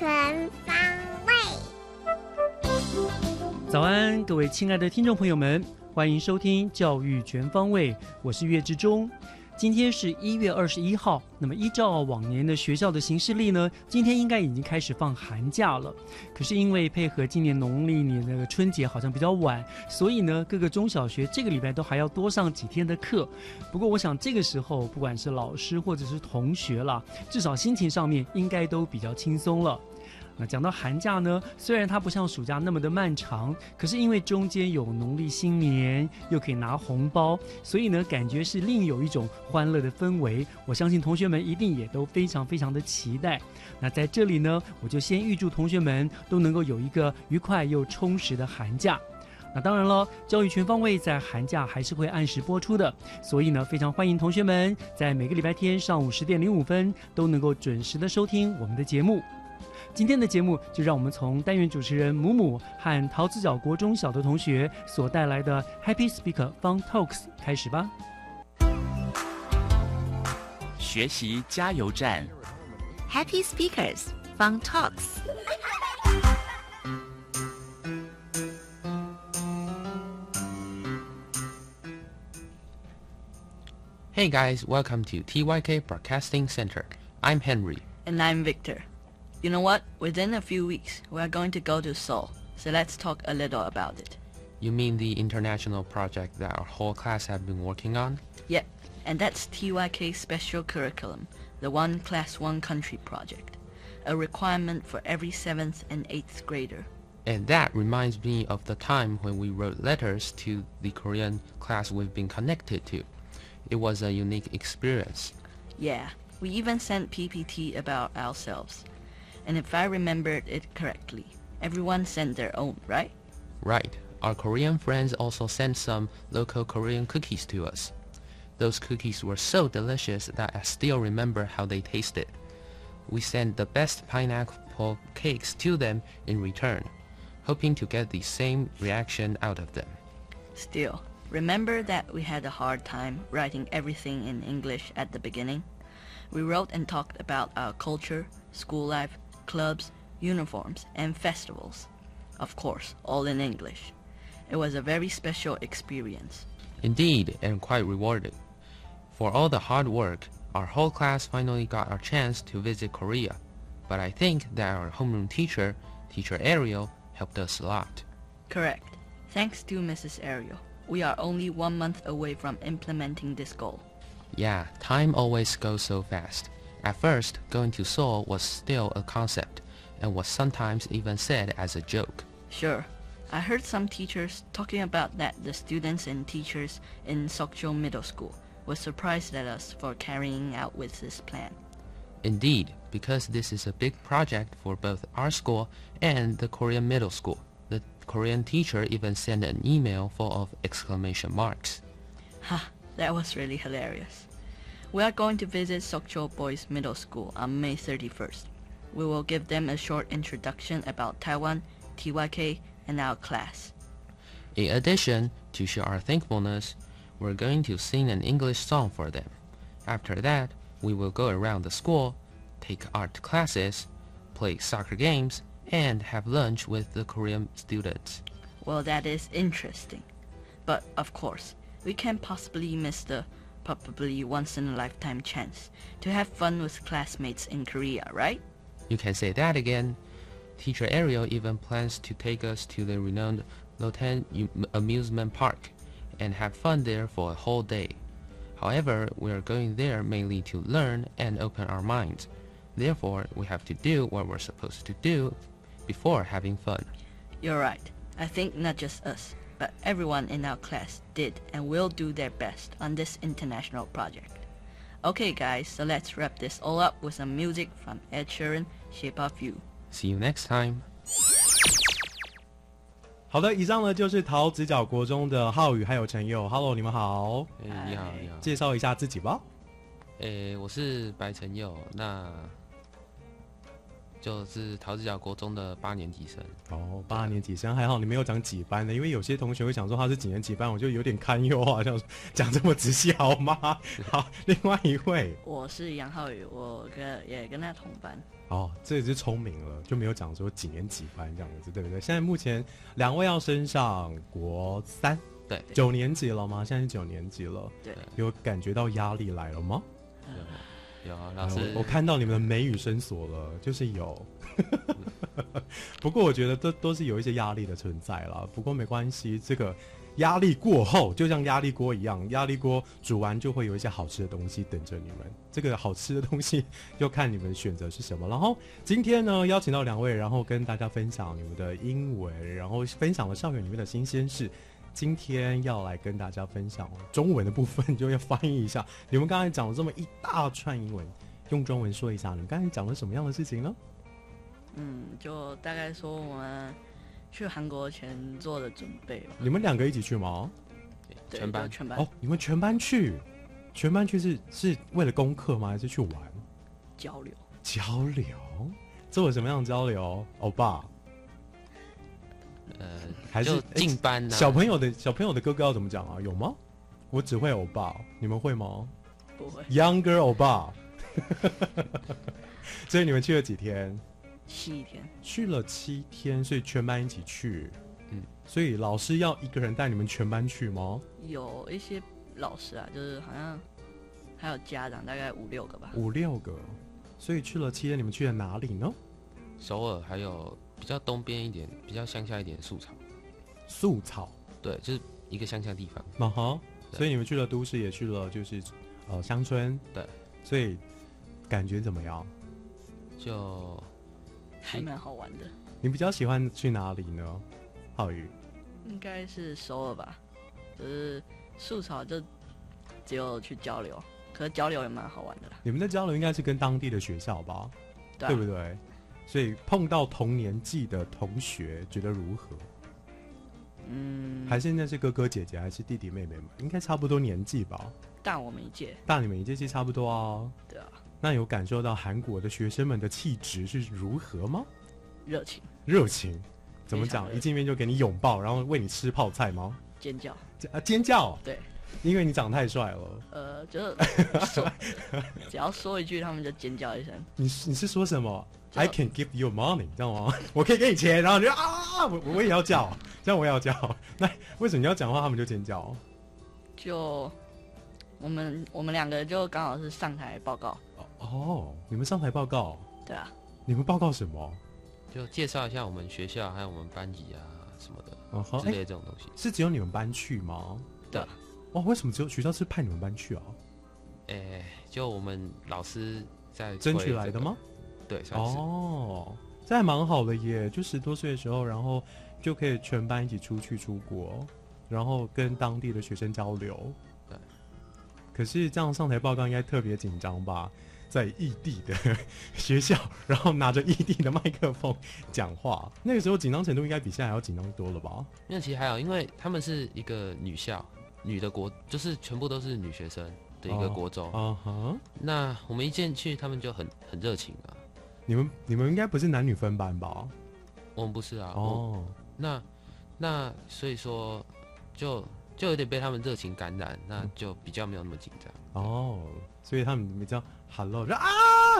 全方位早安，各位亲爱的听众朋友们，欢迎收听《教育全方位》，我是岳志忠。今天是一月二十一号，那么依照往年的学校的行事历呢，今天应该已经开始放寒假了。可是因为配合今年农历年的春节好像比较晚，所以呢，各个中小学这个礼拜都还要多上几天的课。不过我想这个时候，不管是老师或者是同学啦，至少心情上面应该都比较轻松了。那讲到寒假呢，虽然它不像暑假那么的漫长，可是因为中间有农历新年，又可以拿红包，所以呢，感觉是另有一种欢乐的氛围。我相信同学们一定也都非常非常的期待。那在这里呢，我就先预祝同学们都能够有一个愉快又充实的寒假。那当然了，教育全方位在寒假还是会按时播出的，所以呢，非常欢迎同学们在每个礼拜天上午十点零五分都能够准时的收听我们的节目。今天的节目就让我们从单元主持人母母和桃子角国中小的同学所带来的 Happy Speaker Fun Talks 开始吧。学习加油站，Happy Speakers Fun Talks。Hey guys, welcome to TYK Broadcasting Center. I'm Henry. And I'm Victor. You know what? Within a few weeks, we are going to go to Seoul. So let's talk a little about it. You mean the international project that our whole class have been working on? Yep. And that's TYK Special Curriculum, the One Class One Country project, a requirement for every 7th and 8th grader. And that reminds me of the time when we wrote letters to the Korean class we've been connected to. It was a unique experience. Yeah, we even sent PPT about ourselves. And if I remembered it correctly, everyone sent their own, right? Right. Our Korean friends also sent some local Korean cookies to us. Those cookies were so delicious that I still remember how they tasted. We sent the best pineapple cakes to them in return, hoping to get the same reaction out of them. Still, remember that we had a hard time writing everything in English at the beginning? We wrote and talked about our culture, school life, clubs, uniforms, and festivals. Of course, all in English. It was a very special experience. Indeed, and quite rewarding. For all the hard work, our whole class finally got a chance to visit Korea. But I think that our homeroom teacher, Teacher Ariel, helped us a lot. Correct. Thanks to Mrs. Ariel, we are only one month away from implementing this goal. Yeah, time always goes so fast. At first, going to Seoul was still a concept, and was sometimes even said as a joke. Sure. I heard some teachers talking about that the students and teachers in Sokcho Middle School were surprised at us for carrying out with this plan. Indeed, because this is a big project for both our school and the Korean Middle School. The Korean teacher even sent an email full of exclamation marks. Ha, that was really hilarious. We are going to visit Sokcho Boys Middle School on May 31st. We will give them a short introduction about Taiwan, TYK, and our class. In addition, to show our thankfulness, we're going to sing an English song for them. After that, we will go around the school, take art classes, play soccer games, and have lunch with the Korean students. Well, that is interesting. But of course, we can't possibly miss the probably once in a lifetime chance to have fun with classmates in Korea, right? You can say that again. Teacher Ariel even plans to take us to the renowned Lotan Amusement Park and have fun there for a whole day. However, we are going there mainly to learn and open our minds. Therefore, we have to do what we're supposed to do before having fun. You're right. I think not just us, but everyone in our class did and will do their best on this international project. Okay, guys, so let's wrap this all up with some music from Ed Sheeran, Shape of You. See you next time. 好的，以上呢就是桃子角国中的浩宇还有陈佑，Hello，你们好，哎，你好，你好。介绍一下自己吧。诶，我是白晨佑，那 就是桃子角国中的八年级生。哦，八年级生还好，你没有讲几班的，因为有些同学会想说他是几年级班，我就有点堪忧啊，像讲这么仔细好吗？好，另外一位，我是杨浩宇，我跟也跟他同班。哦，这也是聪明了，就没有讲说几年几班这样子，对不对？现在目前两位要升上国三，对，九年级了吗？现在是九年级了，对，有感觉到压力来了吗？有啊，老师哎我，看到你们的眉宇深锁了，就是有。不过我觉得这都是有一些压力的存在啦。不过没关系，这个压力过后，就像压力锅一样，压力锅煮完就会有一些好吃的东西等着你们。这个好吃的东西就看你们选择是什么。然后今天呢，邀请到两位，然后跟大家分享你们的英文，然后分享了校园里面的新鲜事。今天要来跟大家分享中文的部分，就要翻译一下。你们刚才讲了这么一大串英文，用中文说一下，你们刚才讲了什么样的事情呢？嗯，就大概说我们去韩国前做的准备吧。你们两个一起去吗？对全班全班哦，你们全班去，全班去是是为了功课吗？还是去玩交流。交流？做了什么样的交流？欧巴呃，还是进班呐、小朋友的小朋友的哥哥要怎么讲啊？有吗？我只会欧巴，你们会吗不会，？Younger 欧巴。所以你们去了几天？七天。去了七天，所以全班一起去。嗯，所以老师要一个人带你们全班去吗？有一些老师啊，就是好像还有家长，大概五六个吧。五六个，所以去了七天，你们去了哪里呢？首尔还有比较东边一点、比较乡下一点的素草，素草，对，就是一个乡下地方。嘛哈。对所以你们去了都市，也去了就是呃乡村。对，所以感觉怎么样？就还蛮好玩的。你比较喜欢去哪里呢？浩宇，应该是首尔吧，就是素草就只有去交流，可是交流也蛮好玩的啦，你们的交流应该是跟当地的学校吧？对,、啊、对不对？所以碰到同年纪的同学，觉得如何？嗯，还是那是哥哥姐姐，还是弟弟妹妹嘛？应该差不多年纪吧？大我们一届，大你们一届是差不多哦。对啊，那有感受到韩国的学生们的气质是如何吗？热情、热情，怎么讲？一见面就给你拥抱，然后喂你吃泡菜吗？尖叫，啊，尖叫！对，因为你长太帅了。呃，就是说，只要说一句，他们就尖叫一声。你是你是说什么？I can give you money，知道吗？我可以给你钱，然后你就啊，我我也要叫，这样我也要叫。那为什么你要讲话，他们就尖叫？就我们我们两个就刚好是上台报告，哦，你们上台报告，对啊，你们报告什么？就介绍一下我们学校还有我们班级啊什么的嗯哼，之哎、类这种东西。是只有你们班去吗？对啊，哦，为什么只有学校是派你们班去啊？诶、就我们老师在争取来的吗？？对，算是。哦，这还蛮好的耶，就十多岁的时候，然后就可以全班一起出去出国，然后跟当地的学生交流。对。可是这样上台报告应该特别紧张吧？在异地的学校，然后拿着异地的麦克风讲话，那个时候紧张程度应该比现在还要紧张多了吧？那其实还好，因为他们是一个女校，女的国就是全部都是女学生的一个哦国中。啊哈，那我们一进去，他们就很很热情啊。你们你们应该不是男女分班吧？我们不是啊，哦，那那所以说就就有点被他们热情感染，那就比较没有那么紧张。哦，所以他们比较 hello 就啊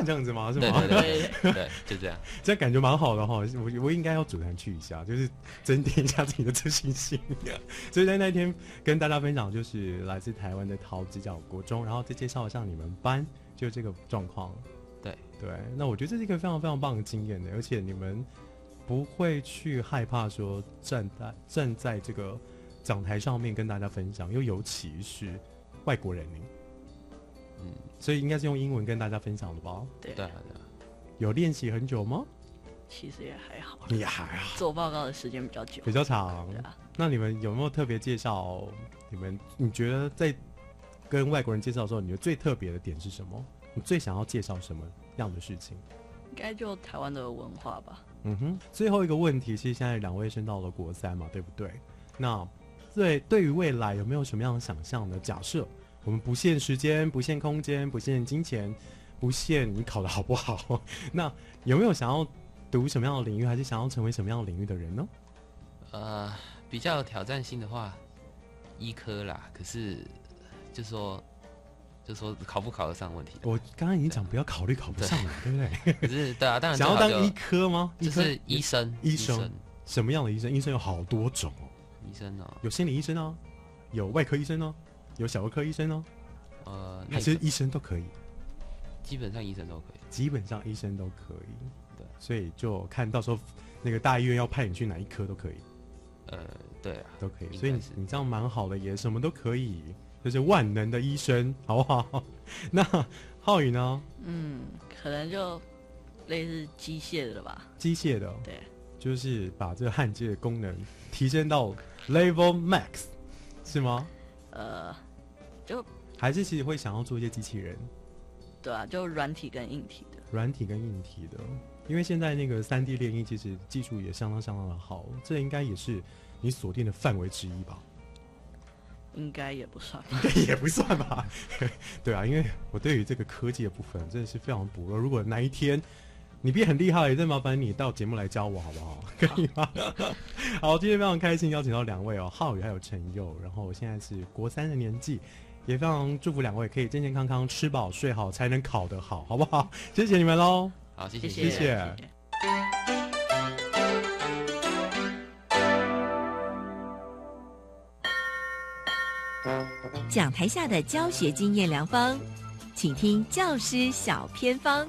这样子吗？是对吗？对对对 对，就这样。这样感觉蛮好的哈，我我应该要组团去一下，就是增添一下自己的自信心。所以在那天跟大家分享，就是来自台湾的桃子角国中，然后再介绍一下你们班就这个状况。对对，那我觉得这是一个非常非常棒的经验的，而且你们不会去害怕说站在站在这个讲台上面跟大家分享，又尤其是外国人民，嗯，所以应该是用英文跟大家分享的吧？对对。有练习很久吗？其实也还好，也还好。做报告的时间比较久，比较长对。啊，那你们有没有特别介绍？你们你觉得在跟外国人介绍的时候，你觉得最特别的点是什么？你最想要介绍什么样的事情？应该就台湾的文化吧。嗯哼。最后一个问题其实，现在两位升到了国三嘛，对不对？那对对于未来有没有什么样的想象呢？假设我们不限时间、不限空间、不限金钱、不限你考的好不好，那有没有想要读什么样的领域，还是想要成为什么样的领域的人呢？呃，比较有挑战性的话，医科啦。可是就说就说考不考得上问题。我刚刚已经讲不要考虑考不上了，对不对？可是对啊，当然想要当医科吗？就是医生，医生什么样的医生？医生有好多种哦，医生哦，有心理医生啊，有外科医生哦，有小儿科医生哦，呃，还是医生都可以，基本上医生都可以。基本上医生都可以。对，所以就看到时候那个大医院要派你去哪一科都可以，呃，对啊，都可以。所以你你这样蛮好的，也什么都可以，就是万能的医生，好不好？那浩宇呢？嗯，可能就类似机械的吧。机械的，对，就是把这个焊接的功能提升到 level max，是吗？呃，就还是其实会想要做一些机器人，对啊，就软体跟硬体的。软体跟硬体的，因为现在那个三 D 列印其实技术也相当相当的好，这应该也是你锁定的范围之一吧？应该也不算吧。应该也不算吧？对啊，因为我对于这个科技的部分真的是非常薄弱。如果哪一天你变很厉害，再麻烦你到节目来教我好不好？可以吗？好，今天非常开心邀请到两位哦，浩宇还有陈佑，然后我现在是国三的年纪。也非常祝福两位可以健健康康、吃饱睡好，才能考得好，好不好？谢谢你们喽！好，谢谢谢谢谢。讲台下的教学经验良方，请听教师小偏方。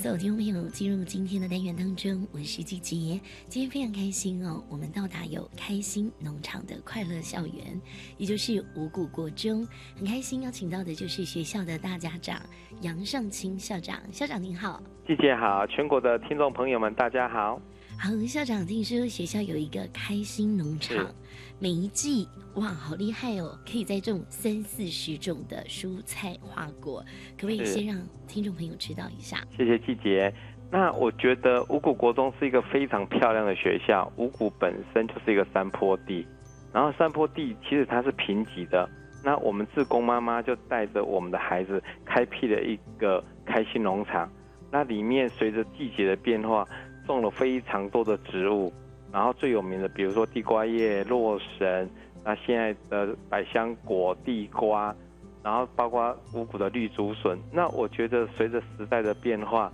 所有听众朋友进入今天的单元当中，我是季杰。今天非常开心哦，我们到达有开心农场的快乐校园，也就是五谷国中。很开心邀请到的就是学校的大家长杨尚清校长，校长您好。季姐好，全国的听众朋友们大家好。好，校长，听说学校有一个开心农场，每一季哇，好厉害哦，可以栽种三四十种的蔬菜花果，可不可以先让听众朋友知道一下？谢谢季姐。那我觉得五谷国中是一个非常漂亮的学校。五谷本身就是一个山坡地，然后山坡地其实它是贫瘠的。那我们志工妈妈就带着我们的孩子开辟了一个开心农场。那里面随着季节的变化，种了非常多的植物。然后最有名的，比如说地瓜叶、洛神，那现在的百香果、地瓜，然后包括五谷的绿竹笋。那我觉得随着时代的变化，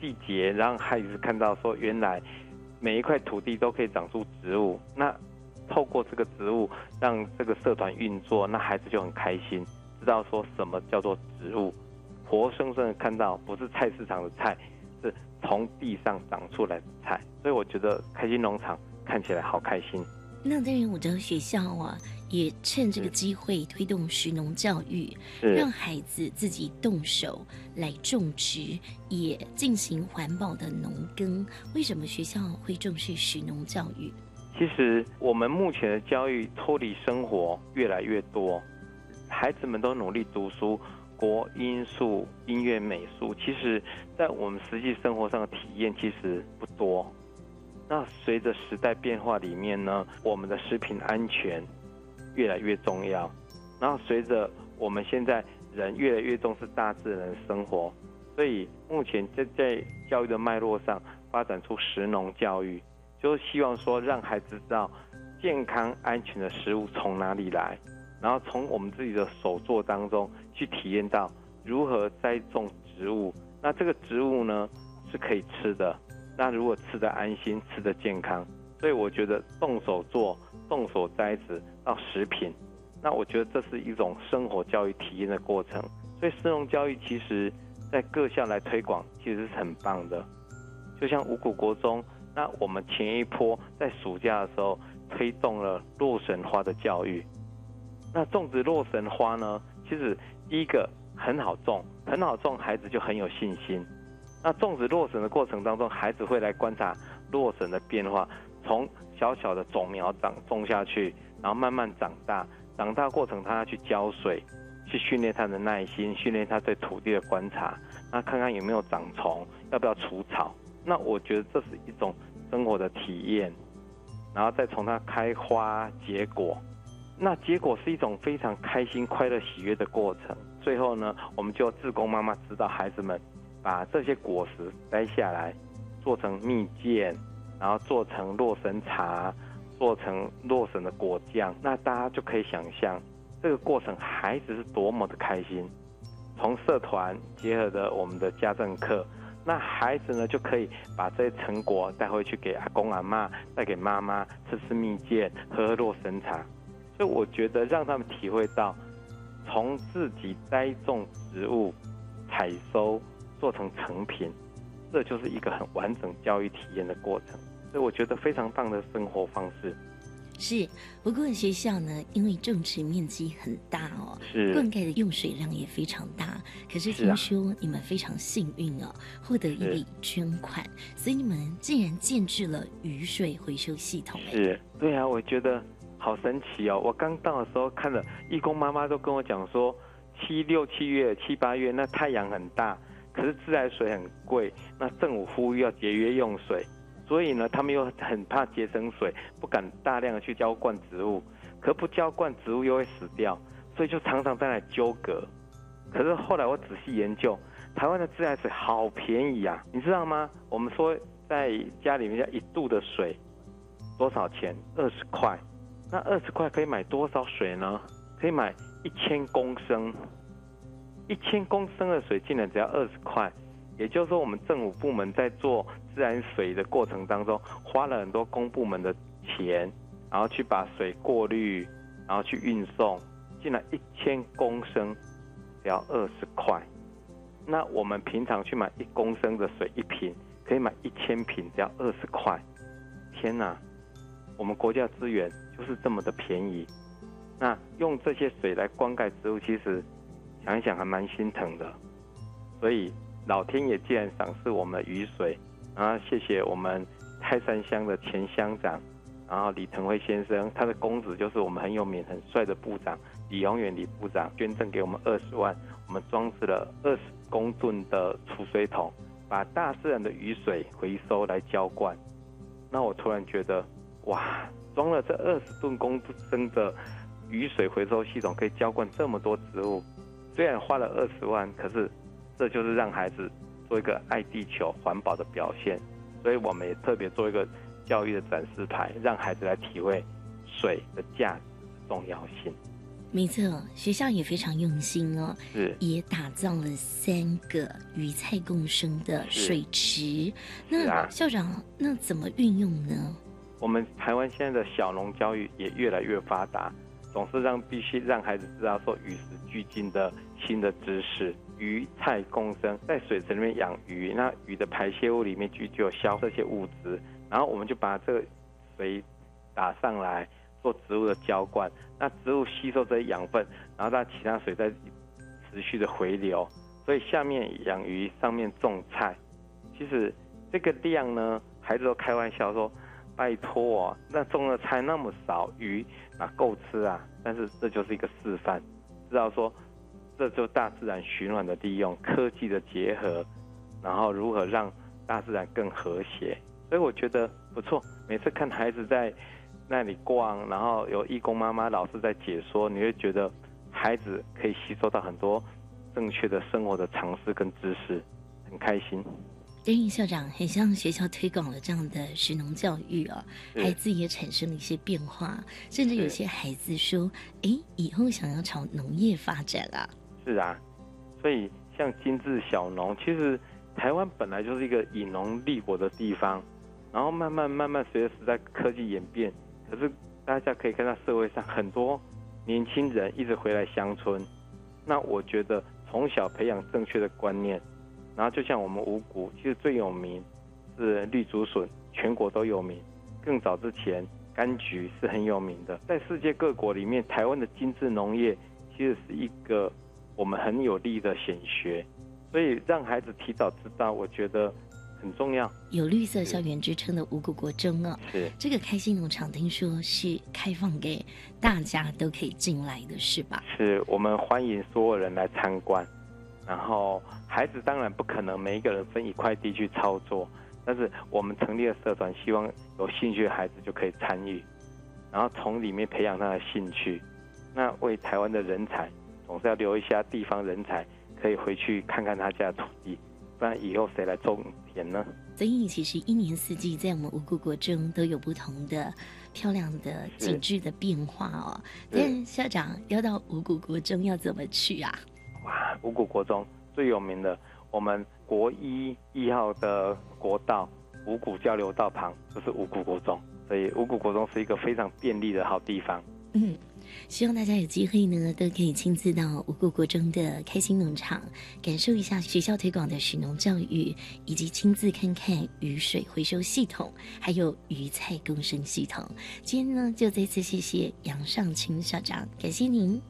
季节让孩子看到说，原来每一块土地都可以长出植物。那透过这个植物让这个社团运作，那孩子就很开心，知道说什么叫做植物，活生生的看到不是菜市场的菜，是从地上长出来的菜。所以我觉得开心农场看起来好开心。那当然，我知道学校啊，也趁这个机会推动食农教育，让孩子自己动手来种植，也进行环保的农耕。为什么学校会重视食农教育？其实我们目前的教育脱离生活越来越多，孩子们都努力读书，国音素、音乐、美术，其实在我们实际生活上的体验其实不多。那随着时代变化里面呢，我们的食品安全越来越重要。然后随着我们现在人越来越重视大自然生活，所以目前在在教育的脉络上发展出食农教育，就是希望说让孩子知道健康安全的食物从哪里来，然后从我们自己的手作当中去体验到如何栽种植物。那这个植物呢是可以吃的，那如果吃的安心，吃的健康，所以我觉得动手做、动手栽植到食品，那我觉得这是一种生活教育体验的过程。所以，师农教育其实在各校来推广，其实是很棒的。就像五谷国中，那我们前一波在暑假的时候推动了洛神花的教育。那种植洛神花呢，其实第一个很好种，很好种，孩子就很有信心。那种植洛神的过程当中，孩子会来观察洛神的变化，从小小的种苗长种下去，然后慢慢长大，长大过程他要去浇水，去训练他的耐心，训练他对土地的观察，那看看有没有长虫，要不要除草。那我觉得这是一种生活的体验，然后再从它开花结果，那结果是一种非常开心、快乐、喜悦的过程。最后呢，我们就自工妈妈指导孩子们把这些果实摘下来，做成蜜饯，然后做成洛神茶，做成洛神的果酱。那大家就可以想象这个过程，孩子是多么的开心。从社团结合的我们的家政课。那孩子呢，就可以把这些成果带回去给阿公阿妈，带给妈妈吃吃蜜饯，喝喝洛神茶。所以我觉得让他们体会到，从自己栽种植物、采收做成成品，这就是一个很完整教育体验的过程。所以我觉得非常棒的生活方式。是，不过学校呢，因为种植面积很大哦，是灌溉的用水量也非常大。可是听说你们非常幸运哦，获得一笔捐款，所以你们竟然建制了雨水回收系统。是，对啊，我觉得好神奇哦！我刚到的时候看了，义工妈妈都跟我讲说，七六七月、七八月那太阳很大，可是自来水很贵，那政府呼吁要节约用水。所以呢，他们又很怕节省水，不敢大量的去浇灌植物，可不浇灌植物又会死掉，所以就常常在那纠葛。可是后来我仔细研究，台湾的自来水好便宜啊，你知道吗？我们说在家里面要一度的水多少钱？二十块。那二十块可以买多少水呢？可以买一千公升，一千公升的水竟然只要二十块。也就是说，我们政府部门在做自来水的过程当中，花了很多公部门的钱，然后去把水过滤，然后去运送，竟然一千公升只要二十块。那我们平常去买一公升的水一瓶，可以买一千瓶，只要二十块。天哪，我们国家资源就是这么的便宜。那用这些水来灌溉植物，其实想一想还蛮心疼的。所以。老天爷既然赏赐我们雨水，然后谢谢我们泰山乡的前乡长，然后李腾辉先生，他的公子就是我们很有名、很帅的部长李永远李部长，捐赠给我们二十万，我们装置了二十公吨的储水桶，把大自然的雨水回收来浇灌。那我突然觉得，哇，装了这二十吨公升的雨水回收系统，可以浇灌这么多植物，虽然花了二十万，可是。这就是让孩子做一个爱地球、环保的表现，所以我们也特别做一个教育的展示牌，让孩子来体会水的价值、重要性。没错，学校也非常用心哦，是也打造了三个鱼菜共生的水池。那校长，那怎么运用呢？我们台湾现在的小农教育也越来越发达，总是让必须让孩子知道说与时俱进的新的知识。鱼菜共生，在水池里面养鱼，那鱼的排泄物里面就就有消这些物质，然后我们就把这个水打上来做植物的浇灌，那植物吸收这些养分，然后它其他水再持续的回流，所以下面养鱼，上面种菜。其实这个量呢，孩子都开玩笑说：“拜托，那种的菜那么少，鱼哪够吃啊？”但是这就是一个示范，知道说。这就大自然循环的利用，科技的结合，然后如何让大自然更和谐？所以我觉得不错。每次看孩子在那里逛，然后有义工妈妈老师在解说，你会觉得孩子可以吸收到很多正确的生活的常识跟知识，很开心。担任校长，很像学校推广了这样的实农教育哦，孩子也产生了一些变化，甚至有些孩子说：“哎，以后想要朝农业发展啊。”是啊，所以像精致小农，其实台湾本来就是一个以农立国的地方，然后慢慢慢慢随着时代科技演变，可是大家可以看到社会上很多年轻人一直回来乡村，那我觉得从小培养正确的观念。然后就像我们五谷，其实最有名是绿竹笋，全国都有名。更早之前，柑橘是很有名的。在世界各国里面，台湾的精致农业其实是一个我们很有利的显学。所以让孩子提早知道，我觉得很重要。有绿色校园之称的五谷国中啊，是这个开心农场，听说是开放给大家都可以进来的是吧？是我们欢迎所有人来参观。然后孩子当然不可能每一个人分一块地去操作，但是我们成立了社团，希望有兴趣的孩子就可以参与，然后从里面培养他的兴趣。那为台湾的人才，总是要留一下地方人才，可以回去看看他家的土地，不然以后谁来种田呢？所以其实一年四季在我们五谷国中都有不同的漂亮的景致的变化哦。但校长要到五谷国中要怎么去啊？五谷国中最有名的，我们国一一号的国道五谷交流道旁就是五谷国中，所以五谷国中是一个非常便利的好地方。嗯，希望大家有机会呢，都可以亲自到五谷国中的开心农场，感受一下学校推广的许农教育，以及亲自看看雨水回收系统，还有鱼菜共生系统。今天呢，就再次谢谢杨尚清校长，感谢您。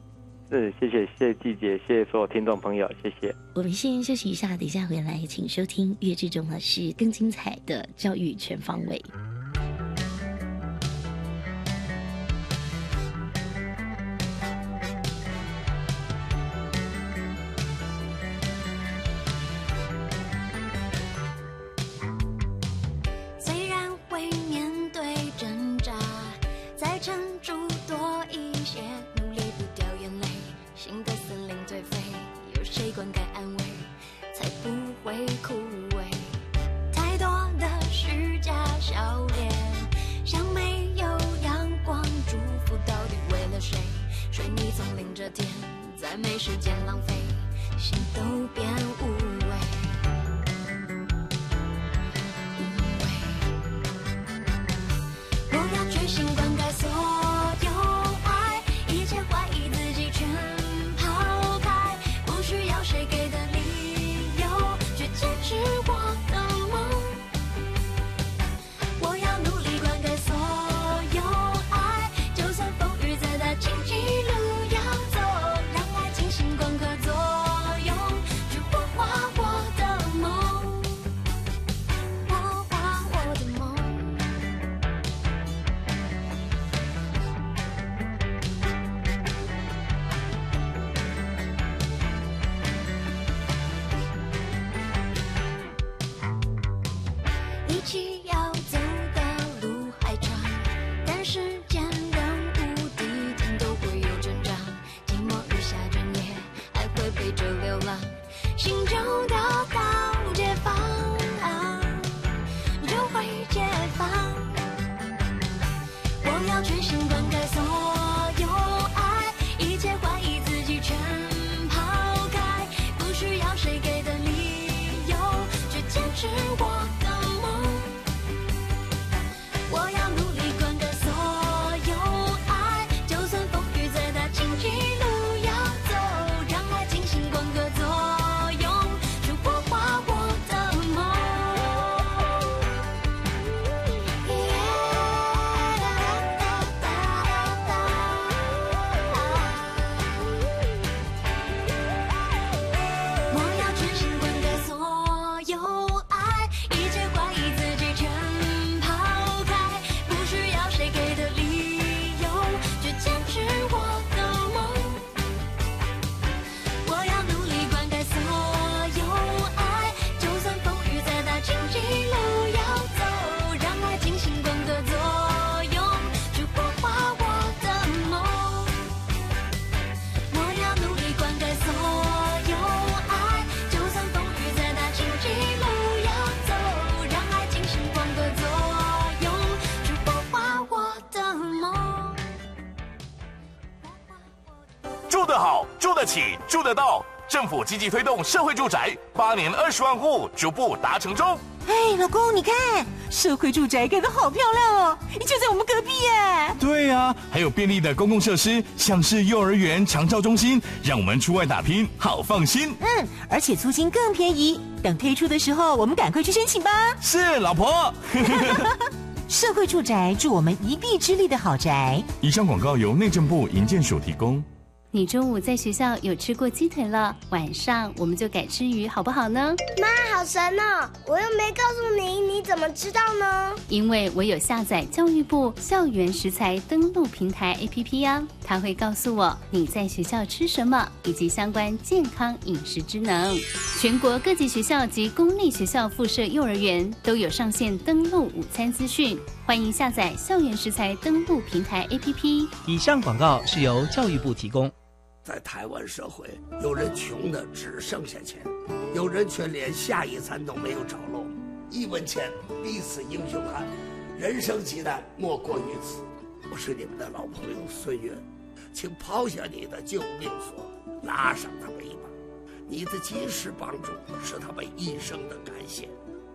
是，谢谢，谢谢季姐，谢谢所有听众朋友，谢谢。我们先休息一下，等一下回来，请收听岳志忠老师更精彩的教育全方位。时间浪费。政府积极推动社会住宅，八年二十万户逐步达成中。哎，老公，你看社会住宅盖得好漂亮哦，就在我们隔壁耶。对啊，还有便利的公共设施，像是幼儿园、长照中心，让我们出外打拼好放心。嗯，而且租金更便宜。等推出的时候，我们赶快去申请吧。是，老婆。社会住宅助我们一臂之力的好宅。以上广告由内政部营建署提供。你中午在学校有吃过鸡腿了，晚上我们就改吃鱼，好不好呢？妈，好神哦！我又没告诉你，你怎么知道呢？因为我有下载教育部校园食材登录平台 APP 呀，它会告诉我你在学校吃什么，以及相关健康饮食之能。全国各级学校及公立学校附设幼儿园都有上线登录午餐资讯，欢迎下载校园食材登录平台 APP。以上广告是由教育部提供。在台湾社会，有人穷的只剩下钱，有人却连下一餐都没有着落。一文钱，逼死英雄汉，人生极难莫过于此。我是你们的老朋友孙悦，请抛下你的救命索，拉上他们一把。你的及时帮助是他们一生的感谢，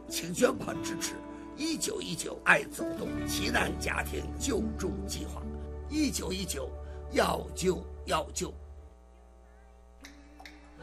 请捐款支持一九一九爱走动急难家庭救助计划。一九一九，要救要救。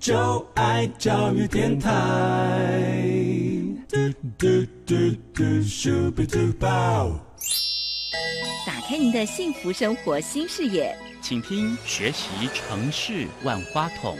就爱教育电台。打开您的幸福生活新视野，请听学习城市万花筒。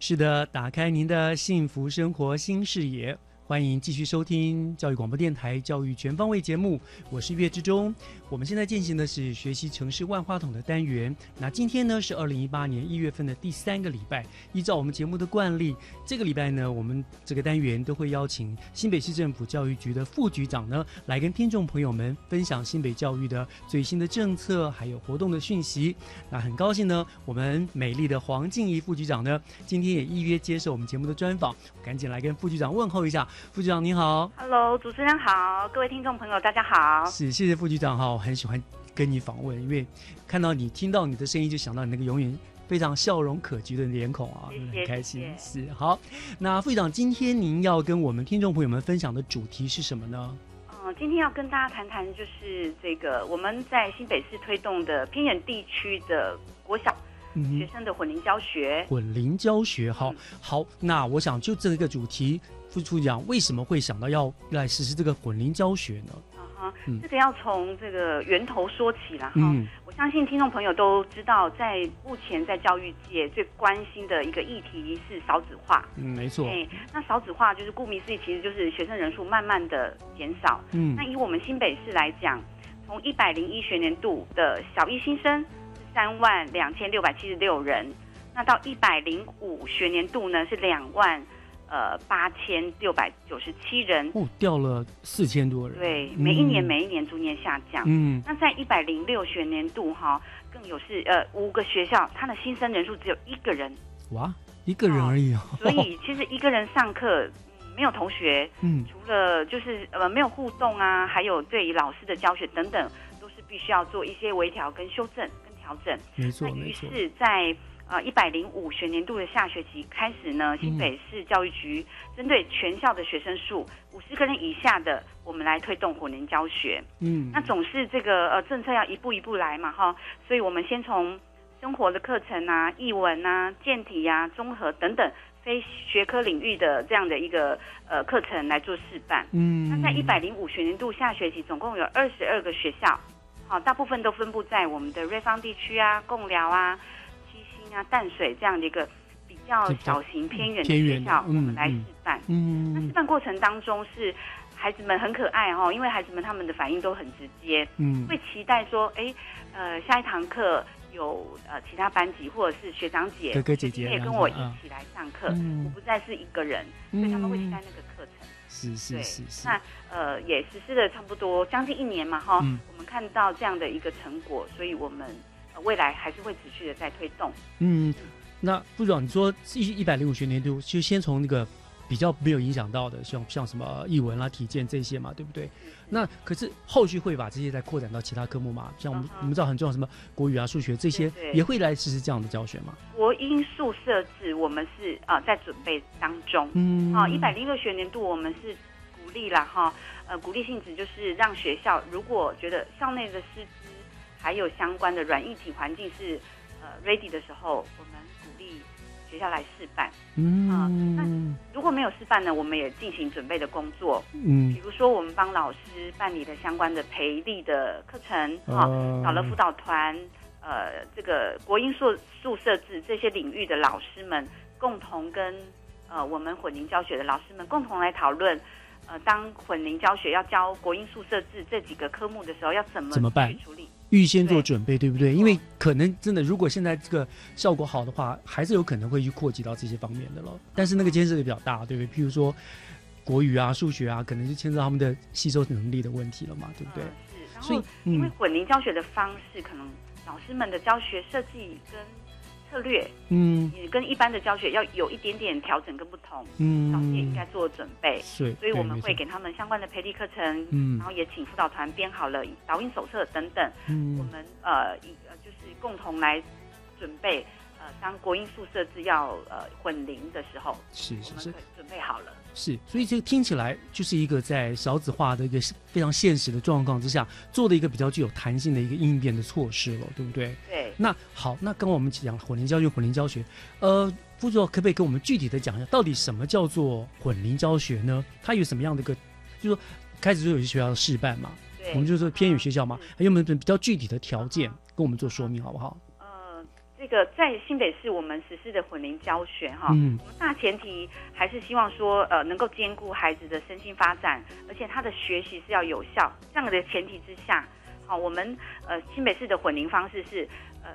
是的，打开您的幸福生活新视野。欢迎继续收听教育广播电台《教育全方位》节目，我是岳志忠。我们现在进行的是学习城市万花筒的单元。那今天呢是二零一八年一月份的第三个礼拜。依照我们节目的惯例，这个礼拜呢，我们这个单元都会邀请新北市政府教育局的副局长呢，来跟听众朋友们分享新北教育的最新的政策还有活动的讯息。那很高兴呢，我们美丽的黄静怡副局长呢，今天也依约接受我们节目的专访，赶紧来跟副局长问候一下。副局长您好，Hello，主持人好，各位听众朋友大家好。是，谢谢副局长哈，我很喜欢跟你访问，因为看到你、听到你的声音，就想到你那个永远非常笑容可掬的脸孔啊，很开心。是，好，那副局长，今天您要跟我们听众朋友们分享的主题是什么呢？嗯，今天要跟大家谈谈，就是这个我们在新北市推动的偏远地区的国小。学生的混龄教学，混龄教学，好，好，那我想就这个主题，副处长为什么会想到要来实施这个混龄教学呢？啊哈，这个要从这个源头说起了哈。我相信听众朋友都知道，在目前在教育界最关心的一个议题是少子化。嗯，没错。哎，那少子化就是顾名思义，其实就是学生人数慢慢的减少。嗯，那以我们新北市来讲，从一百零一学年度的小一新生。三万两千六百七十六人，那到一百零五学年度呢是两万呃八千六百九十七人，哦，掉了四千多人。对，每一年每一年逐年下降。嗯，那在一百零六学年度哈，更有是呃五个学校，它的新生人数只有一个人。哇，一个人而已啊！所以其实一个人上课没有同学，嗯，除了就是呃没有互动啊，还有对于老师的教学等等，都是必须要做一些微调跟修正跟。调整，没错，于是，在呃一百零五学年度的下学期开始呢，新北市教育局针对全校的学生数五十个人以下的，我们来推动混龄教学。嗯，那总是这个呃政策要一步一步来嘛，哈，所以我们先从生活的课程啊、译文啊、健体啊、综合等等非学科领域的这样的一个呃课程来做示范。嗯，那在一百零五学年度下学期，总共有二十二个学校。好，大部分都分布在我们的瑞芳地区啊、贡寮啊、七星啊、淡水这样的一个比较小型偏远的学校，我们来示范。嗯，那示范过程当中是孩子们很可爱哦，因为孩子们他们的反应都很直接，嗯会期待说，哎，呃，下一堂课有呃其他班级或者是学长姐、哥哥姐姐学弟妹这样跟我一起来上课，嗯我不再是一个人，所以他们会期待那个课程。是是是是，那呃也实施了差不多将近一年嘛哈，嗯我们看到这样的一个成果，所以我们、呃未来还是会持续的在推动。嗯，那部长，你说一一百零五学年度，就先从那个比较没有影响到的，像像什么译文啦、体健这些嘛，对不对？那可是后续会把这些再扩展到其他科目嘛？像我们、我们知道很重要什么国语啊、数学这些，也会来实施这样的教学嘛？国音数设置，我们是呃在准备当中。嗯啊，一百零六学年度我们是鼓励啦哈，呃，鼓励性质就是让学校如果觉得校内的师资还有相关的软硬体环境是呃 ready 的时候，我们鼓励学校来示范。嗯那如果没有示范呢，我们也进行准备的工作。嗯比如说我们帮老师办理了相关的培力的课程啊，哦找了辅导团，呃，这个国音数数设置这些领域的老师们共同跟呃我们混龄教学的老师们共同来讨论。呃，当混龄教学要教国音数设置这几个科目的时候，要怎么怎么办去处理？预先做准备，对不对？因为可能真的，如果现在这个效果好的话，还是有可能会去扩及到这些方面的了。但是那个牵涉的比较大，对不对？譬如说国语啊、数学啊，可能就牵涉到他们的吸收能力的问题了嘛，对不对？是，然所以后因为嗯混龄教学的方式，可能老师们的教学设计跟策略，嗯你跟一般的教学要有一点点调整跟不同，嗯老师也应该做准备。是所以我们会给他们相关的培力课程，嗯然后也请辅导团编好了导引手册等等，嗯我们呃一呃就是共同来准备，呃，当国音宿舍制要呃混龄的时候，是是是我们可准备好了。是，所以这个听起来就是一个在少子化的一个非常现实的状况之下做的一个比较具有弹性的一个应变的措施了，对不对？对。那好，那刚刚我们讲混龄教育、混龄教学，呃，副座可不可以跟我们具体的讲一下，到底什么叫做混龄教学呢？它有什么样的一个，就是说开始就有些学校的示范嘛，对我们就说偏远学校嘛，还有没有比较具体的条件跟我们做说明，好不好？呃，这个在新北市我们实施的混龄教学哈，嗯我们大前提还是希望说呃能够兼顾孩子的身心发展，而且他的学习是要有效。这样的前提之下，好，我们呃新北市的混龄方式是呃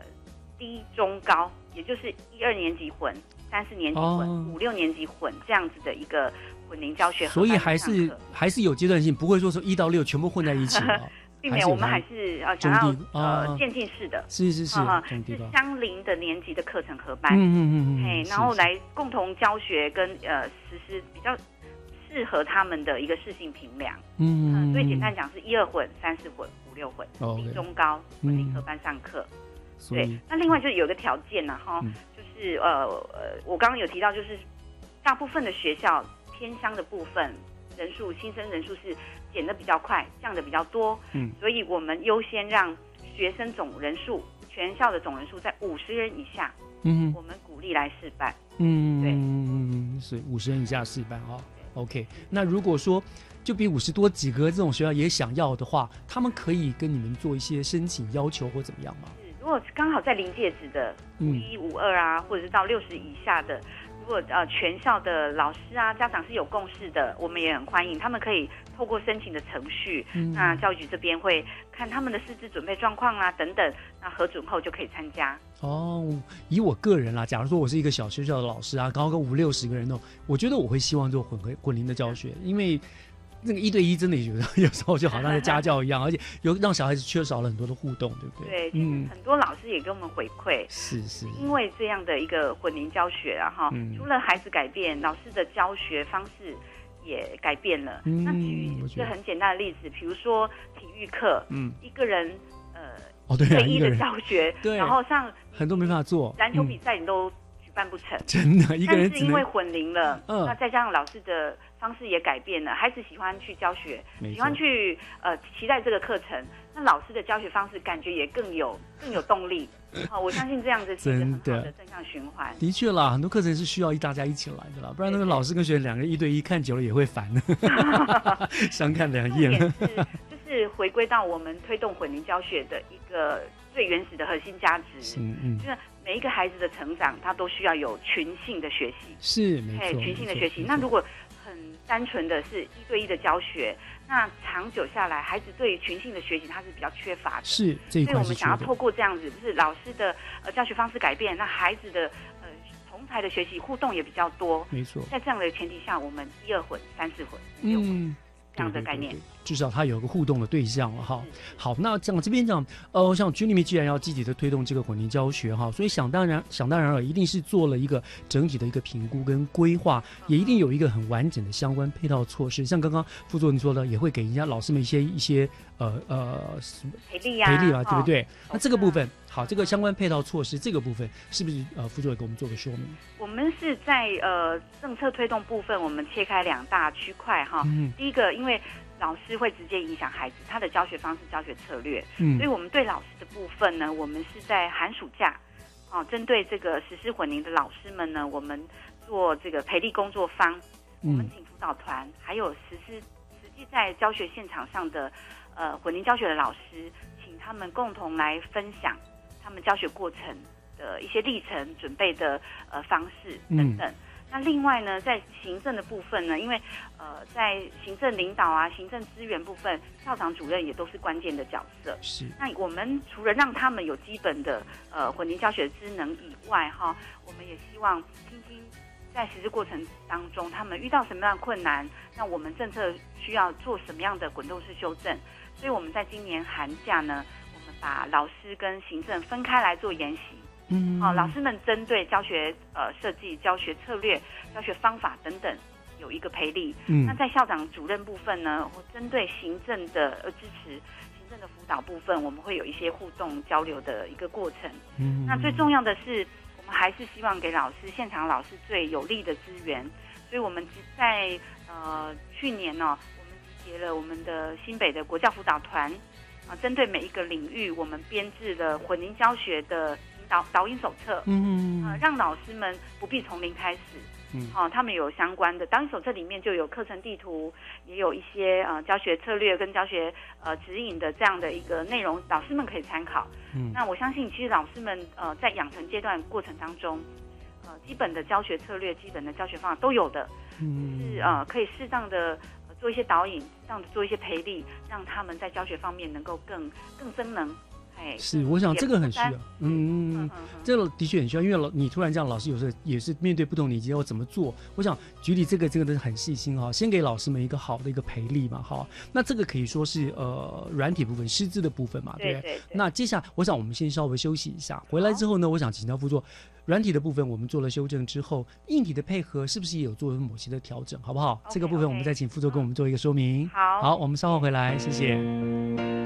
低中高，也就是一二年级混、三四年级混、哦五六年级混这样子的一个混龄教学所以班还是还是有阶段性，不会说说一到六全部混在一起了。并没有，我们还是呃想要呃渐进式的，是是是是相邻的年级的课程合班，嗯嗯嗯嗯嘿，然后是。来共同教学跟呃实施比较适合他们的一个适性评量，嗯呃所以简单讲是一二混、三四混、五六混，哦低中高混龄嗯。合班上课。对那另外就是有一个条件呢，哈，嗯。就是呃呃，我刚刚有提到，就是大部分的学校偏乡的部分人数新生人数是减的比较快，降的比较多，嗯所以我们优先让学生总人数全校的总人数在五十人以下，嗯我们鼓励来示范。嗯，对，是五十人以下示范啊。OK，那如果说就比五十多几个这种学校也想要的话，他们可以跟你们做一些申请要求或怎么样吗？如果刚好在临界值的五嗯一、五二啊，或者是到六十以下的，如果呃全校的老师啊、家长是有共识的，我们也很欢迎，他们可以透过申请的程序，嗯那教育局这边会看他们的师资准备状况啊等等，那核准后就可以参加。哦，以我个人啦，假如说我是一个小学校的老师啊，刚好个五六十个人哦，我觉得我会希望做混合混龄的教学，因为那个一对一真的有有时候就好像在家教一样，而且有让小孩子缺少了很多的互动，对不对？对，嗯，很多老师也给我们回馈，是是，因为这样的一个混龄教学啊，哈、嗯除了孩子改变，老师的教学方式也改变了。嗯那举一个很简单的例子，比如说体育课，嗯，一个人呃哦对啊唯一的教学，对。然后像很多没办法做。嗯篮球比赛你都举办不成，真的一个人但是因为混龄了，嗯那再加上老师的方式也改变了，孩子喜欢去教学，喜欢去呃期待这个课程，那老师的教学方式感觉也更有更有动力。好，我相信这样子是很好真的的正向循环。的确啦，很多课程是需要大家一起来的啦，不然那个老师跟学生两个人一对一看久了也会烦，相看两厌。就是回归到我们推动混龄教学的一个最原始的核心价值。嗯嗯，就是每一个孩子的成长，他都需要有群性的学习。是没错，群性的学习。那如果很单纯的是一对一的教学，那长久下来，孩子对于群性的学习他是比较缺乏的。是这所以我们想要透过这样子，就是老师的呃教学方式改变，那孩子的呃同台的学习互动也比较多。没错在这样的前提下，我们一二混、三四混、六混嗯，这样的概念。至少他有一个互动的对象了哈。好，那讲这边讲，呃，像局里面既然要积极的推动这个混龄教学哈，所以想当然想当然了，一定是做了一个整体的一个评估跟规划，也一定有一个很完整的相关配套措施。像刚刚副座你说的，也会给人家老师们一些一些呃呃什么培力呀培力啊，对不哦对？那这个部分，好，这个相关配套措施这个部分，是不是呃副座也给我们做个说明？我们是在呃政策推动部分，我们切开两大区块哈。嗯第一个，因为老师会直接影响孩子他的教学方式、教学策略，嗯。所以我们对老师的部分呢，我们是在寒暑假，哦，针对这个实施混龄的老师们呢，我们做这个培力工作坊，我们嗯请辅导团，还有实施实际在教学现场上的呃混龄教学的老师，请他们共同来分享他们教学过程的一些历程、准备的呃方式等等。那另外呢，在行政的部分呢，因为呃在行政领导啊、行政资源部分，校长主任也都是关键的角色。是那我们除了让他们有基本的呃混龄教学职能以外，哈，我们也希望听听在实施过程当中，他们遇到什么样的困难，那我们政策需要做什么样的滚动式修正。所以我们在今年寒假呢，我们把老师跟行政分开来做研习。嗯好、老师们针对教学呃设计、教学策略、教学方法等等有一个培力。嗯那在校长主任部分呢，我针对行政的呃支持、行政的辅导部分，我们会有一些互动交流的一个过程。嗯那最重要的是，我们还是希望给老师现场老师最有力的资源，所以我们集在呃去年呢、我们集结了我们的新北的国教辅导团啊、针对每一个领域，我们编制了混龄教学的引导导引手册，嗯呃，让老师们不必从零开始。嗯好、他们有相关的导引手册里面就有课程地图，也有一些呃教学策略跟教学呃指引的这样的一个内容，老师们可以参考。嗯那我相信，其实老师们呃在养成阶段过程当中，呃基本的教学策略、基本的教学方法都有的，嗯是呃可以适当的、呃、做一些导引，适当的做一些培力，让他们在教学方面能够更更增能。哎，是，我想这个很需要嗯，嗯这个的确很需要，因为老你突然这样，老师有时候也是面对不同年纪要怎么做。我想举例这个，这个都是很细心哈，先给老师们一个好的一个培力嘛，哈。那这个可以说是呃软体部分、师资的部分嘛，不对？对对那接下来，我想我们先稍微休息一下，回来之后呢，我想请教副座，软体的部分我们做了修正之后，硬体的配合是不是也有做某些的调整，好不好？这个部分我们再请副座跟我们做一个说明。好。好，我们稍后回来，谢谢。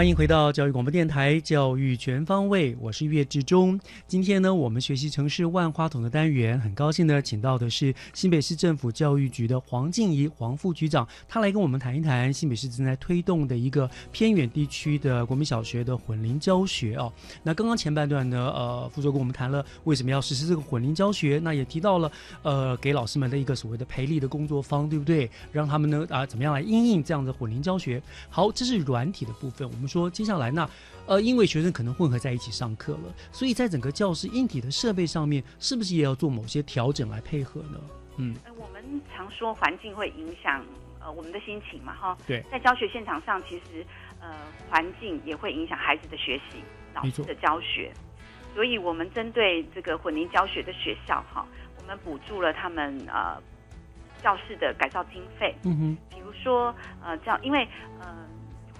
欢迎回到教育广播电台《教育全方位》，我是岳志忠。今天呢，我们学习城市万花筒的单元，很高兴呢请到的是新北市政府教育局的黄静怡黄副局长，他来跟我们谈一谈新北市正在推动的一个偏远地区的国民小学的混龄教学哦。那刚刚前半段呢，呃，副座跟我们谈了为什么要实施这个混龄教学，那也提到了呃，给老师们的一个所谓的培力的工作坊，对不对？让他们呢啊，怎么样来应应这样的混龄教学？好，这是软体的部分。我们说接下来那呃，因为学生可能混合在一起上课了，所以在整个教室硬体的设备上面，是不是也要做某些调整来配合呢？嗯，呃，我们常说环境会影响呃我们的心情嘛，哈。对在教学现场上，其实呃环境也会影响孩子的学习，老师的教学。所以我们针对这个混龄教学的学校，哈，我们补助了他们呃教室的改造经费。嗯哼，比如说呃教，因为呃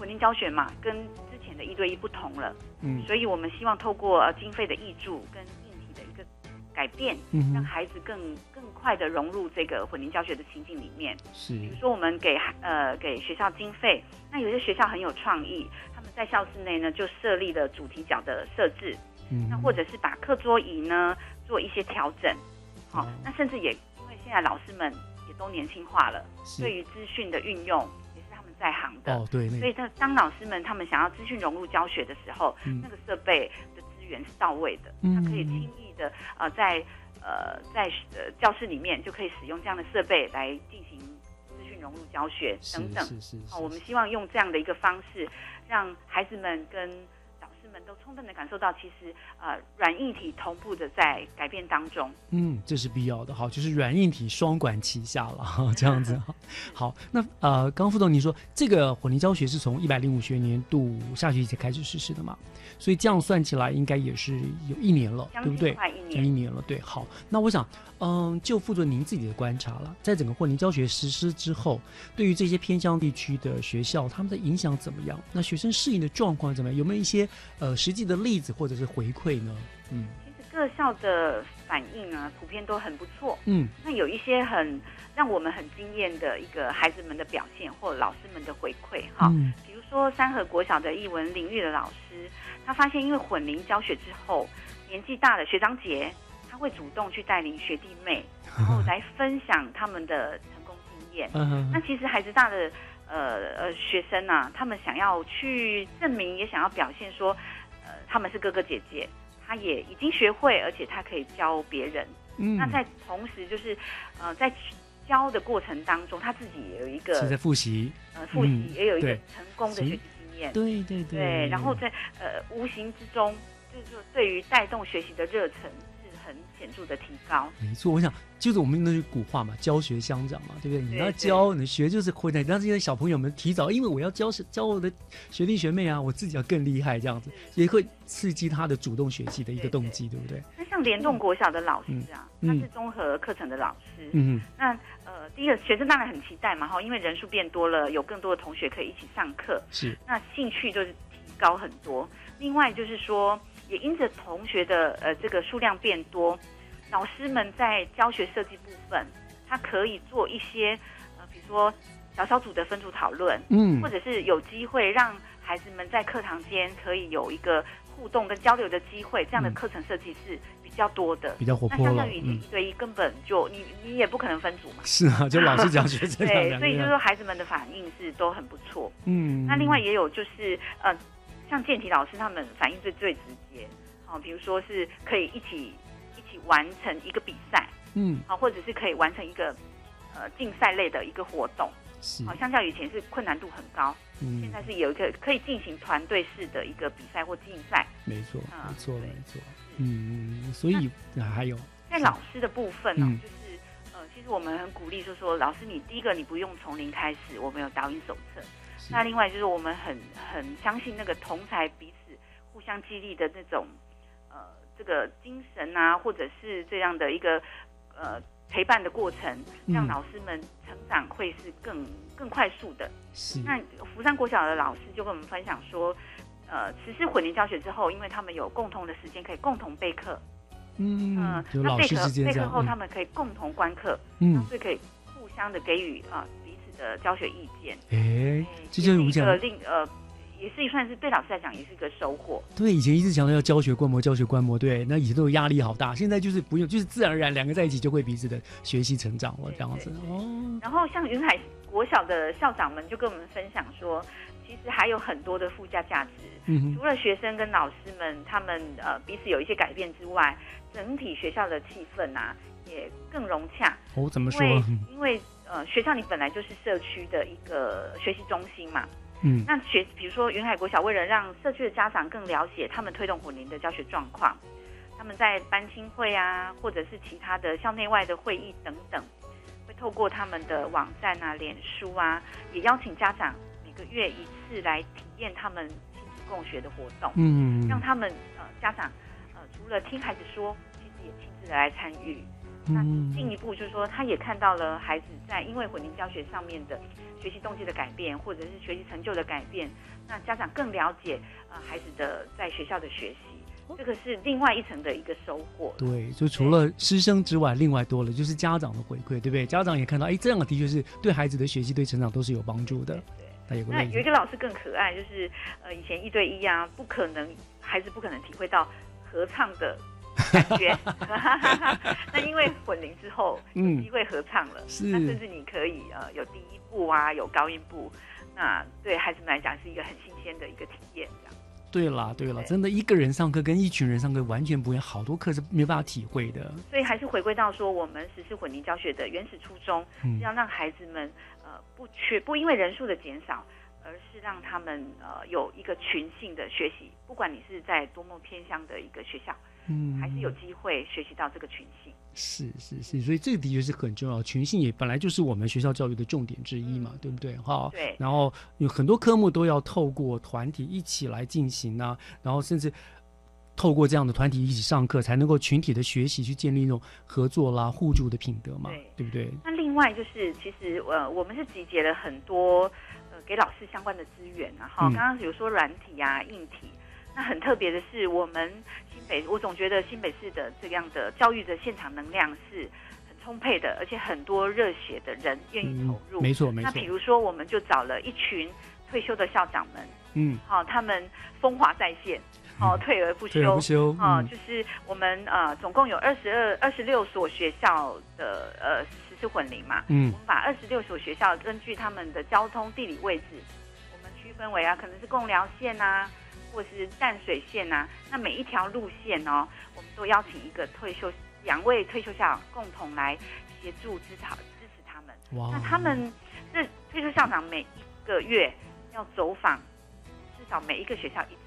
混龄教学嘛，跟之前的一对一不同了。嗯。所以我们希望透过呃经费的益助跟硬体的一个改变，嗯让孩子更更快的融入这个混龄教学的情境里面。是。比如说我们给呃给学校经费，那有些学校很有创意，他们在校室内呢就设立了主题角的设置，嗯那或者是把课桌椅呢做一些调整，好、那甚至也因为现在老师们也都年轻化了，对于资讯的运用在行的。哦对所以当当老师们他们想要资讯融入教学的时候，嗯那个设备的资源是到位的，嗯他可以轻易的呃在呃在呃教室里面就可以使用这样的设备来进行资讯融入教学等等。是是好、我们希望用这样的一个方式，让孩子们跟们都充分的感受到，其实呃软硬体同步的在改变当中。嗯，这是必要的。好，就是软硬体双管齐下了哈，这样子。好，那呃，刚刚副总您说这个混龄教学是从一百零五学年度下学期才开始实施的嘛？所以这样算起来应该也是有一年了，对不对？快一年一年了，对。好，那我想，嗯，就副总您自己的观察了，在整个混龄教学实施之后，对于这些偏乡地区的学校，他们的影响怎么样？那学生适应的状况怎么样？有没有一些呃实际的例子或者是回馈呢？嗯其实各校的反应啊，普遍都很不错。嗯，那有一些很让我们很惊艳的一个孩子们的表现，或老师们的回馈哈。嗯比如说三河国小的艺文领域的老师，他发现因为混龄教学之后，年纪大的学长姐他会主动去带领学弟妹，然后来分享他们的成功经验。嗯哼那其实孩子大的呃呃学生啊，他们想要去证明，也想要表现说，呃，他们是哥哥姐姐，他也已经学会，而且他可以教别人。嗯。那在同时就是呃在教的过程当中，他自己也有一个是在复习，呃复习，嗯也有一个成功的学习经验。对对对，然后在呃无形之中，就是说对于带动学习的热忱是很显著的提高。没错，我想就是我们那句古话嘛，教学相长嘛，对不对？你要教，你学就是会的，让这些小朋友们提早，因为我要教教我的学弟学妹啊，我自己要更厉害，这样子也会刺激他的主动学习的一个动机，对不对？那像联动国小的老师啊，嗯他是综合课程的老师。嗯那呃，第一个学生当然很期待嘛，哈，因为人数变多了，有更多的同学可以一起上课，是那兴趣就是提高很多。另外就是说，也因着同学的呃这个数量变多，老师们在教学设计部分，他可以做一些呃，比如说小小组的分组讨论，嗯。或者是有机会让孩子们在课堂间可以有一个互动跟交流的机会，这样的嗯课程设计是比较多的，比较活泼了那相当于一对一，根本就你你也不可能分组嘛。是啊，就老师 讲学生讲对，所以就是说孩子们的反应是都很不错。嗯。那另外也有就是呃，像健体老师他们反应最最直接，好、比如说是可以一起一起完成一个比赛，嗯好、或者是可以完成一个呃竞赛类的一个活动，是好、相较以前是困难度很高，嗯现在是有一个可以进行团队式的一个比赛或竞赛。没错啊没错没错，嗯，所以啊还有在老师的部分呢、嗯就是呃，其实我们很鼓励，就是说老师你第一个你不用从零开始，我们有导引手册。那另外就是我们很很相信那个同才彼此互相激励的那种呃这个精神啊，或者是这样的一个呃陪伴的过程，嗯。让老师们成长会是更更快速的。是。那福山国小的老师就跟我们分享说，呃，实施混龄教学之后，因为他们有共同的时间可以共同备课，嗯那备课备课后，他嗯们可以共同观课，嗯。所以可以互相的给予啊、的教学意见。哎，这就是我们讲的另呃，也是算是对老师来讲也是一个收获。对，以前一直强调要教学观摩，教学观摩，对，那以前都有压力好大，现在就是不用，就是自然而然两个在一起就会彼此的学习成长了，这样子哦，然后像云海国小的校长们就跟我们分享说，其实还有很多的附加价值。嗯除了学生跟老师们他们呃彼此有一些改变之外，整体学校的气氛啊也更融洽。哦，怎么说因为 因为呃学校你本来就是社区的一个学习中心嘛。嗯那学，比如说云海国小，为了让社区的家长更了解他们推动混龄的教学状况，他们在班亲会啊，或者是其他的校内外的会议等等，会透过他们的网站啊、脸书啊，也邀请家长每个月一次来体验他们亲子共学的活动，嗯让他们呃家长呃除了听孩子说，其实也亲自的来参与。那嗯进一步就是说，他也看到了孩子在因为混龄教学上面的学习动机的改变，或者是学习成就的改变，那家长更了解呃孩子的在学校的学习，这个是另外一层的一个收获。对，就除了师生之外，另外多了就是家长的回馈，对不对？家长也看到，哎，这样的的确是对孩子的学习、对成长都是有帮助的。他有个那，有一个老师更可爱，就是呃以前一对一啊，不可能孩子不可能体会到合唱的感觉，那因为混龄之后有嗯。机会合唱了，是。那甚至你可以呃有第一步啊，有高音部，那对孩子们来讲是一个很新鲜的一个体验，这样。对啦，对啦，真的一个人上课跟一群人上课完全不一样，好多课是没办法体会的。所以还是回归到说，我们实施混龄教学的原始初衷，嗯。是要让孩子们呃不缺不因为人数的减少，而是让他们呃有一个群性的学习，不管你是在多么偏乡的一个学校，嗯还是有机会学习到这个群性。是是是，所以这个的确是很重要。群性也本来就是我们学校教育的重点之一嘛，对不对？哈，对然后有很多科目都要透过团体一起来进行啊，然后甚至透过这样的团体一起上课，才能够群体的学习去建立那种合作啦、互助的品德嘛，对不对？那另外就是，其实呃，我们是集结了很多呃给老师相关的资源啊，哈、嗯刚刚有说软体啊、硬体，那很特别的是，我们新北，我总觉得新北市的这样的教育的现场能量是很充沛的，而且很多热血的人愿意投入。嗯没错没错。那比如说，我们就找了一群退休的校长们，嗯，好、他们风华再现，哦，退而不休，退而不休哦，嗯。就是我们呃，总共有二十二、二十六所学校的呃实施混龄嘛，嗯。我们把二十六所学校根据他们的交通地理位置，我们区分为啊，可能是贡寮线啊，或是淡水线啊，那每一条路线哦，我们都邀请一个退休两位退休校长共同来协助支持支持他们。哇那他们这退休校长每一个月要走访至少每一个学校一次。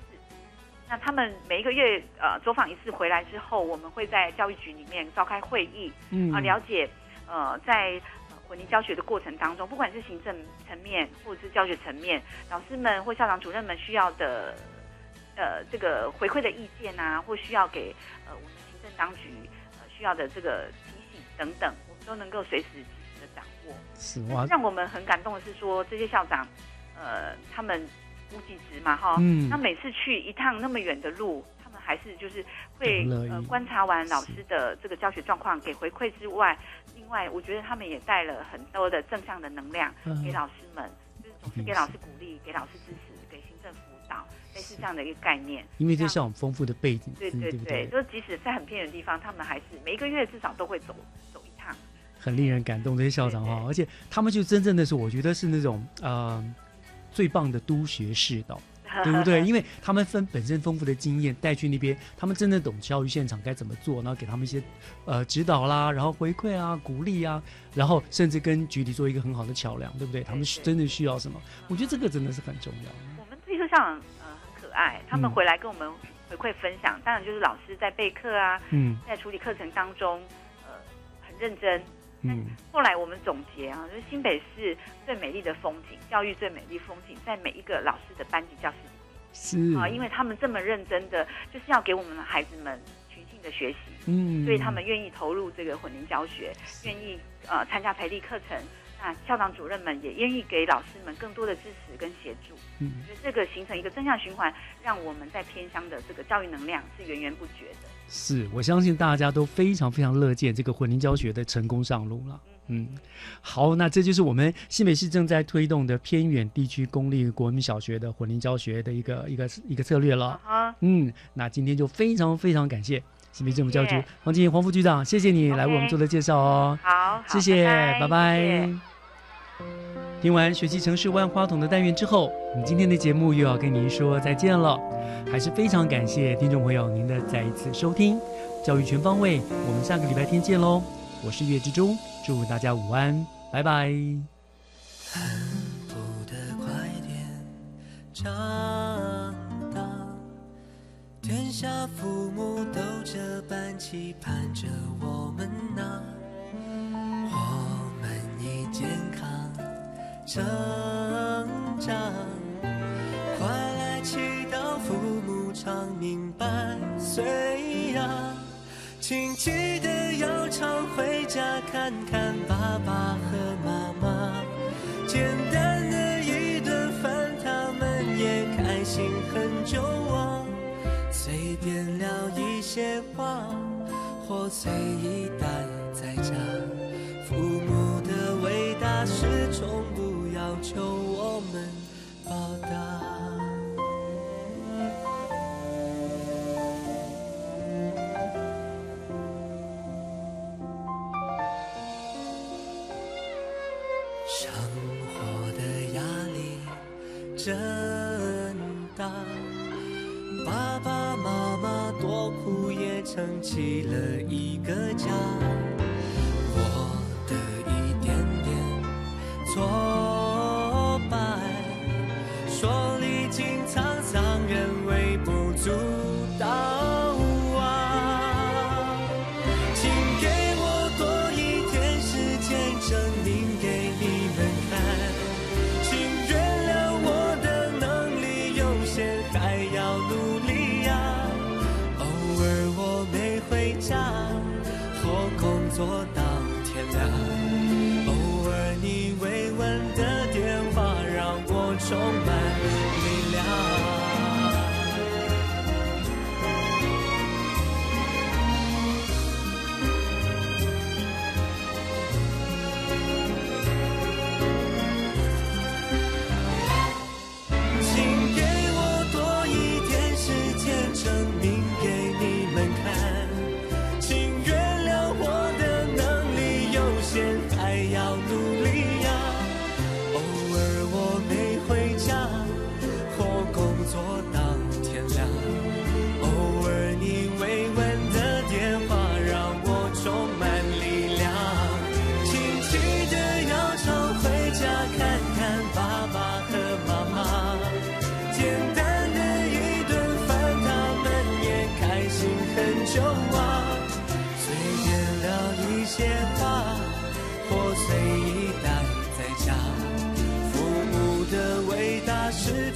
那他们每一个月呃走访一次回来之后，我们会在教育局里面召开会议，嗯啊、了解呃在呃混龄教学的过程当中，不管是行政层面或者是教学层面，老师们或校长主任们需要的呃这个回馈的意见啊，或需要给呃我们行政当局呃需要的这个提醒等等，我们都能够随时及时的掌握。是哇，让我们很感动的是说，这些校长，呃，他们无极值嘛，哈，嗯那每次去一趟那么远的路，他们还是就是会呃观察完老师的这个教学状况，给回馈之外，另另外，我觉得他们也带了很多的正向的能量给老师们，就是总是给老师鼓励，给老师支持，类似这样的一个概念。因为这是我们丰富的背景，对对对，就是即使在很偏远的地方，他们还是每一个月至少都会走走一趟。很令人感动这些校长哈，而且他们就真正的是，我觉得是那种呃最棒的督学士道。对不对？因为他们分本身丰富的经验带去那边，他们真的懂教育现场该怎么做，然后给他们一些呃指导啦，然后回馈啊、鼓励啊，然后甚至跟局里做一个很好的桥梁，对不对？他们真的需要什么？我觉得这个真的是很重要。我们这个校长呃很可爱，他们回来跟我们回馈分享，当然就是老师在备课啊，嗯，在处理课程当中呃很认真。嗯，后来我们总结啊，就是新北市最美丽的风景，教育最美丽风景，在每一个老师的班级教室里面。是啊，因为他们这么认真的，就是要给我们的孩子们群性的学习。嗯，所以他们愿意投入这个混龄教学，愿意呃参加培力课程。那校长主任们也愿意给老师们更多的支持跟协助。嗯，我觉得这个形成一个正向循环，让我们在偏乡的这个教育能量是源源不绝的。是我相信大家都非常非常乐见这个混龄教学的成功上路了。嗯，好，那这就是我们新北市正在推动的偏远地区公立国民小学的混龄教学的一个一个一个策略了。啊，嗯，那今天就非常非常感谢新北政府教育局黄金黄副局长，谢谢你来为我们做的介绍哦。好，谢谢，拜拜。听完学习城市万花筒的单元之后，我们今天的节目又要跟您说再见了。还是非常感谢听众朋友您的再一次收听，教育全方位，我们下个礼拜天见喽！我是岳志忠，祝大家午安，拜拜。恨不得快点长大，天下父母都这般期盼着我们呐，我们已健康成长，快来祈祷父母长命百岁呀！请记得要常回家看看爸爸和妈妈，简单的一顿饭，他们也开心很久啊。随便聊一些话，或随意打求我们报答。生活的压力真大，爸爸妈妈多苦也撑起了一个家。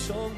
重复。